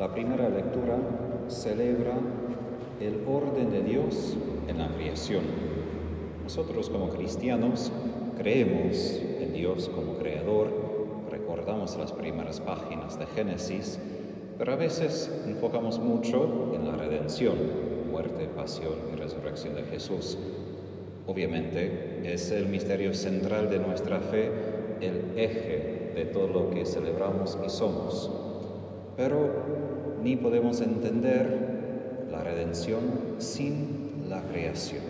La primera lectura celebra el orden de Dios en la creación. Nosotros como cristianos creemos en Dios como creador, recordamos las primeras páginas de Génesis, pero a veces enfocamos mucho en la redención, muerte, pasión y resurrección de Jesús. Obviamente es el misterio central de nuestra fe, el eje de todo lo que celebramos y somos. Pero ni podemos entender la redención sin la creación.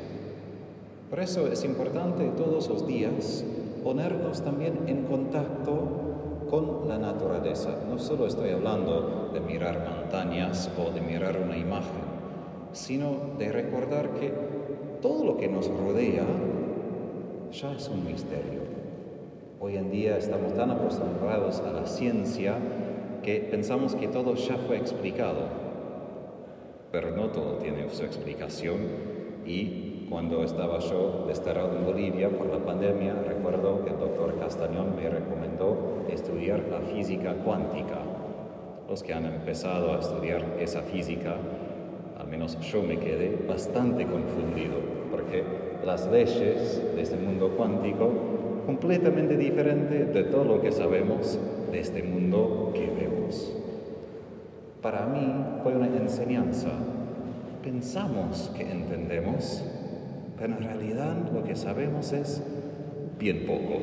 Por eso es importante todos los días ponernos también en contacto con la naturaleza. No solo estoy hablando de mirar montañas o de mirar una imagen, sino de recordar que todo lo que nos rodea ya es un misterio. Hoy en día estamos tan acostumbrados a la ciencia que pensamos que todo ya fue explicado, pero no todo tiene su explicación y cuando estaba yo desterrado en Bolivia por la pandemia, recuerdo que el doctor Castañón me recomendó estudiar la física cuántica. Los que han empezado a estudiar esa física, al menos yo me quedé bastante confundido, porque las leyes de este mundo cuántico completamente diferente de todo lo que sabemos de este mundo que vemos. Para mí fue una enseñanza. Pensamos que entendemos, pero en realidad lo que sabemos es bien poco.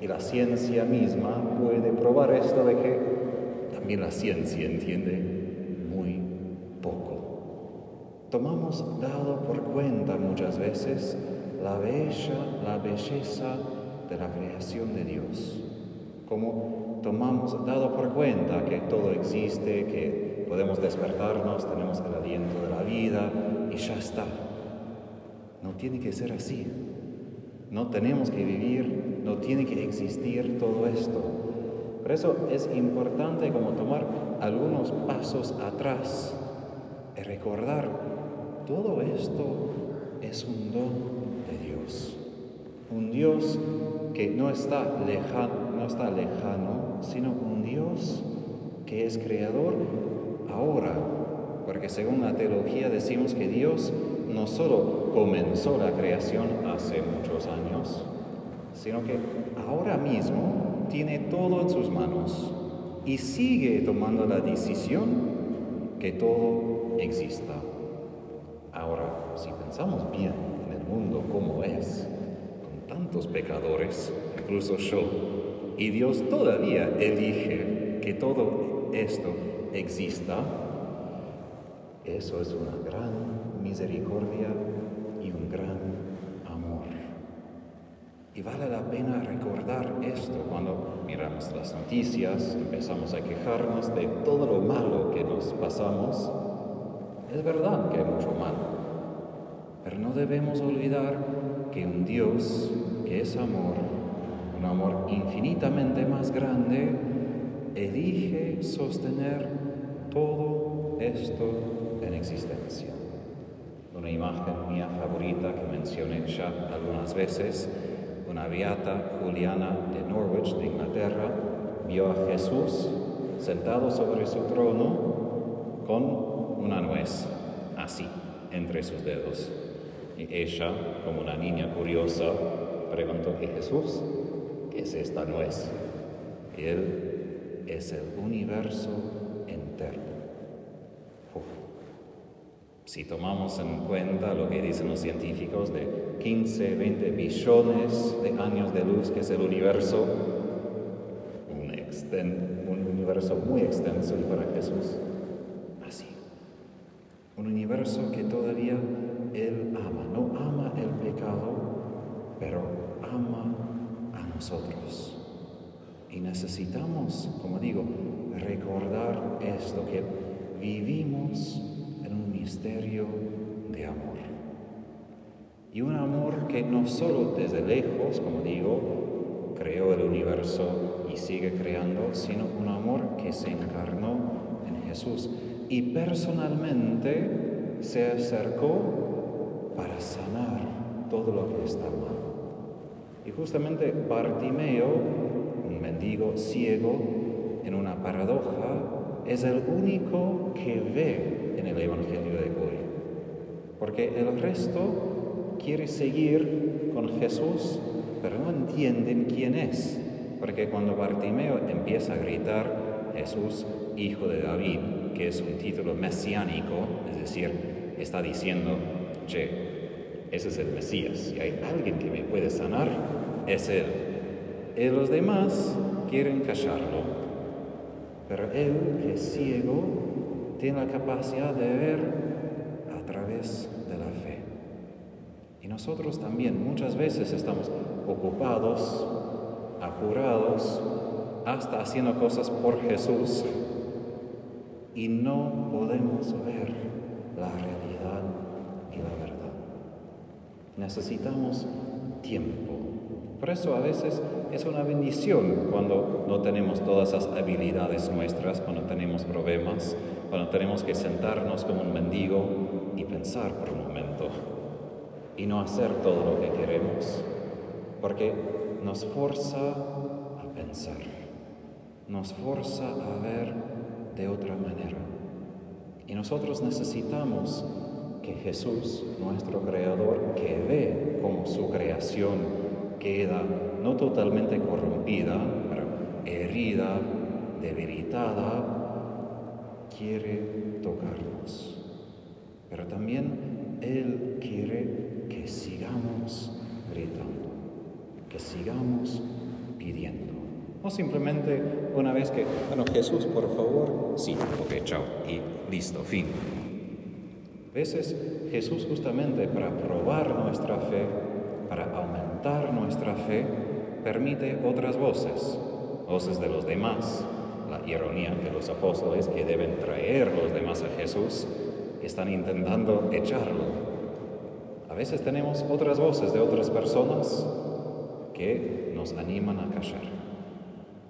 Y la ciencia misma puede probar esto de que también la ciencia entiende muy poco. Tomamos dado por cuenta muchas veces la bella, la belleza de la creación de Dios. Como tomamos dado por cuenta que todo existe, que podemos despertarnos, tenemos el aliento de la vida y ya está. No tiene que ser así. No tenemos que vivir, no tiene que existir todo esto. Por eso es importante como tomar algunos pasos atrás y recordar todo esto es un don de Dios. Un Dios que no está, lejano, no está lejano, sino un Dios que es creador ahora. Porque según la teología decimos que Dios no solo comenzó la creación hace muchos años, sino que ahora mismo tiene todo en sus manos y sigue tomando la decisión que todo exista. Ahora, si pensamos bien en el mundo como es, tantos pecadores, incluso yo, y Dios todavía elige que todo esto exista, eso es una gran misericordia y un gran amor. Y vale la pena recordar esto cuando miramos las noticias, empezamos a quejarnos de todo lo malo que nos pasamos. Es verdad que hay mucho malo, pero no debemos olvidar que un Dios que es amor, un amor infinitamente más grande, elige sostener todo esto en existencia. Una imagen mía favorita que mencioné ya algunas veces, una beata Juliana de Norwich, de Inglaterra, vio a Jesús sentado sobre su trono con una nuez, así, entre sus dedos. Y ella, como una niña curiosa, preguntó a Jesús, ¿qué es esta nuez? Él es el universo entero. Si tomamos en cuenta lo que dicen los científicos de 15, 20 billones de años de luz, que es el universo, un, un universo muy extenso y para Jesús, así. Un universo que todavía Él ama, no ama el pecado, pero ama nosotros. Y necesitamos, como digo, recordar esto, que vivimos en un misterio de amor. Y un amor que no solo desde lejos, como digo, creó el universo y sigue creando, sino un amor que se encarnó en Jesús y personalmente se acercó para sanar todo lo que está mal. Y justamente Bartimeo, un mendigo ciego, en una paradoja, es el único que ve en el Evangelio de hoy. Porque el resto quiere seguir con Jesús, pero no entienden quién es. Porque cuando Bartimeo empieza a gritar, Jesús, hijo de David, que es un título mesiánico, es decir, está diciendo, che, ese es el Mesías, si hay alguien que me puede sanar, es él. Y los demás quieren callarlo, pero él, que es ciego, tiene la capacidad de ver a través de la fe. Y nosotros también muchas veces estamos ocupados, apurados, hasta haciendo cosas por Jesús y no podemos ver la realidad y la verdad. Necesitamos tiempo. Por eso a veces es una bendición cuando no tenemos todas las habilidades nuestras, cuando tenemos problemas, cuando tenemos que sentarnos como un mendigo y pensar por un momento y no hacer todo lo que queremos, porque nos forza a pensar, nos forza a ver de otra manera. Y nosotros necesitamos que Jesús, nuestro Creador, que ve como su creación queda no totalmente corrompida, pero herida, debilitada, quiere tocarnos. Pero también Él quiere que sigamos gritando, que sigamos pidiendo. No simplemente una vez que, bueno, Jesús, por favor, sí, ok, chao, y listo, fin. A veces Jesús justamente para probar nuestra fe, para aumentar nuestra fe, permite otras voces, voces de los demás. La ironía de los apóstoles que deben traer los demás a Jesús están intentando echarlo. A veces tenemos otras voces de otras personas que nos animan a callar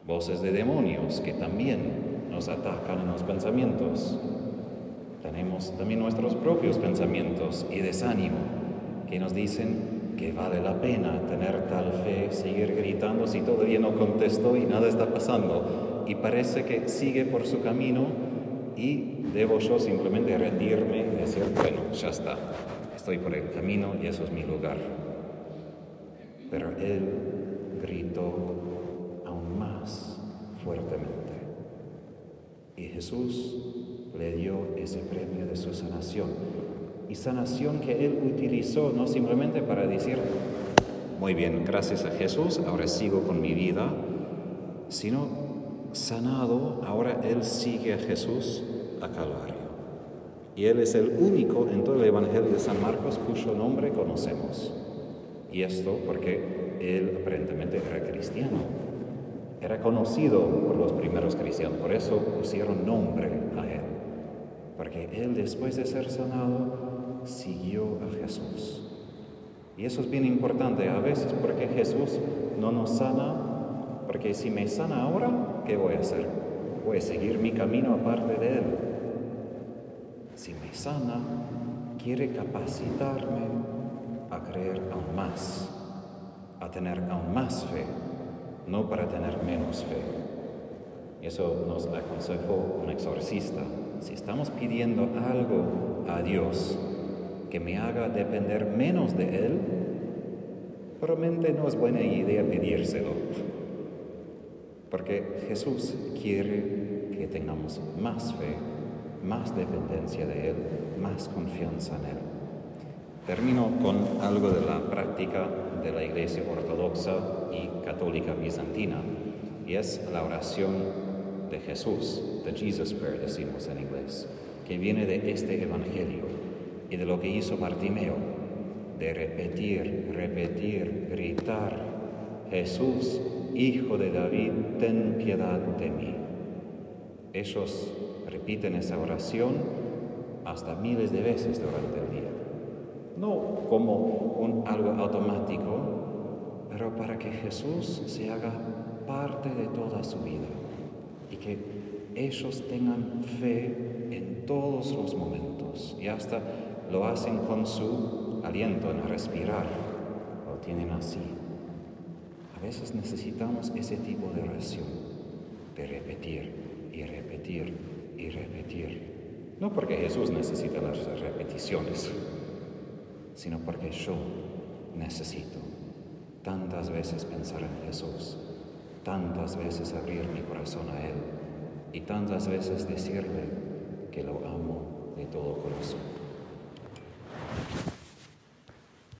voces de demonios que también nos atacan en los pensamientos. Tenemos también nuestros propios pensamientos y desánimo que nos dicen que vale la pena tener tal fe, seguir gritando si todavía no contesto y nada está pasando y parece que sigue por su camino y debo yo simplemente rendirme y decir, bueno, ya está, estoy por el camino y eso es mi lugar. Pero él gritó fuertemente. Y Jesús le dio ese premio de su sanación. Y sanación que él utilizó no simplemente para decir, muy bien, gracias a Jesús, ahora sigo con mi vida, sino sanado, ahora él sigue a Jesús a Calvario. Y él es el único en todo el Evangelio de San Marcos cuyo nombre conocemos. Y esto porque él aparentemente era cristiano. Era conocido por los primeros cristianos, por eso pusieron nombre a él. Porque él después de ser sanado siguió a Jesús. Y eso es bien importante a veces porque Jesús no nos sana, porque si me sana ahora, ¿qué voy a hacer? Voy a seguir mi camino aparte de él. Si me sana, quiere capacitarme a creer aún más, a tener aún más fe no para tener menos fe. Eso nos aconsejó un exorcista. Si estamos pidiendo algo a Dios que me haga depender menos de Él, probablemente no es buena idea pedírselo. Porque Jesús quiere que tengamos más fe, más dependencia de Él, más confianza en Él. Termino con algo de la práctica de la Iglesia Ortodoxa y Católica Bizantina, y es la oración de Jesús, de Jesus Prayer decimos en inglés, que viene de este Evangelio y de lo que hizo Bartimeo, de repetir, repetir, gritar, Jesús, Hijo de David, ten piedad de mí. Ellos repiten esa oración hasta miles de veces durante el día no como un algo automático, pero para que Jesús se haga parte de toda su vida que ellos tengan fe en todos los momentos y hasta lo hacen con su aliento en respirar, lo tienen así. A veces necesitamos ese tipo de oración, de repetir y repetir y repetir. No porque Jesús necesita las repeticiones, sino porque yo necesito tantas veces pensar en Jesús, tantas veces abrir mi corazón a Él y tantas veces decirle que lo amo de todo corazón.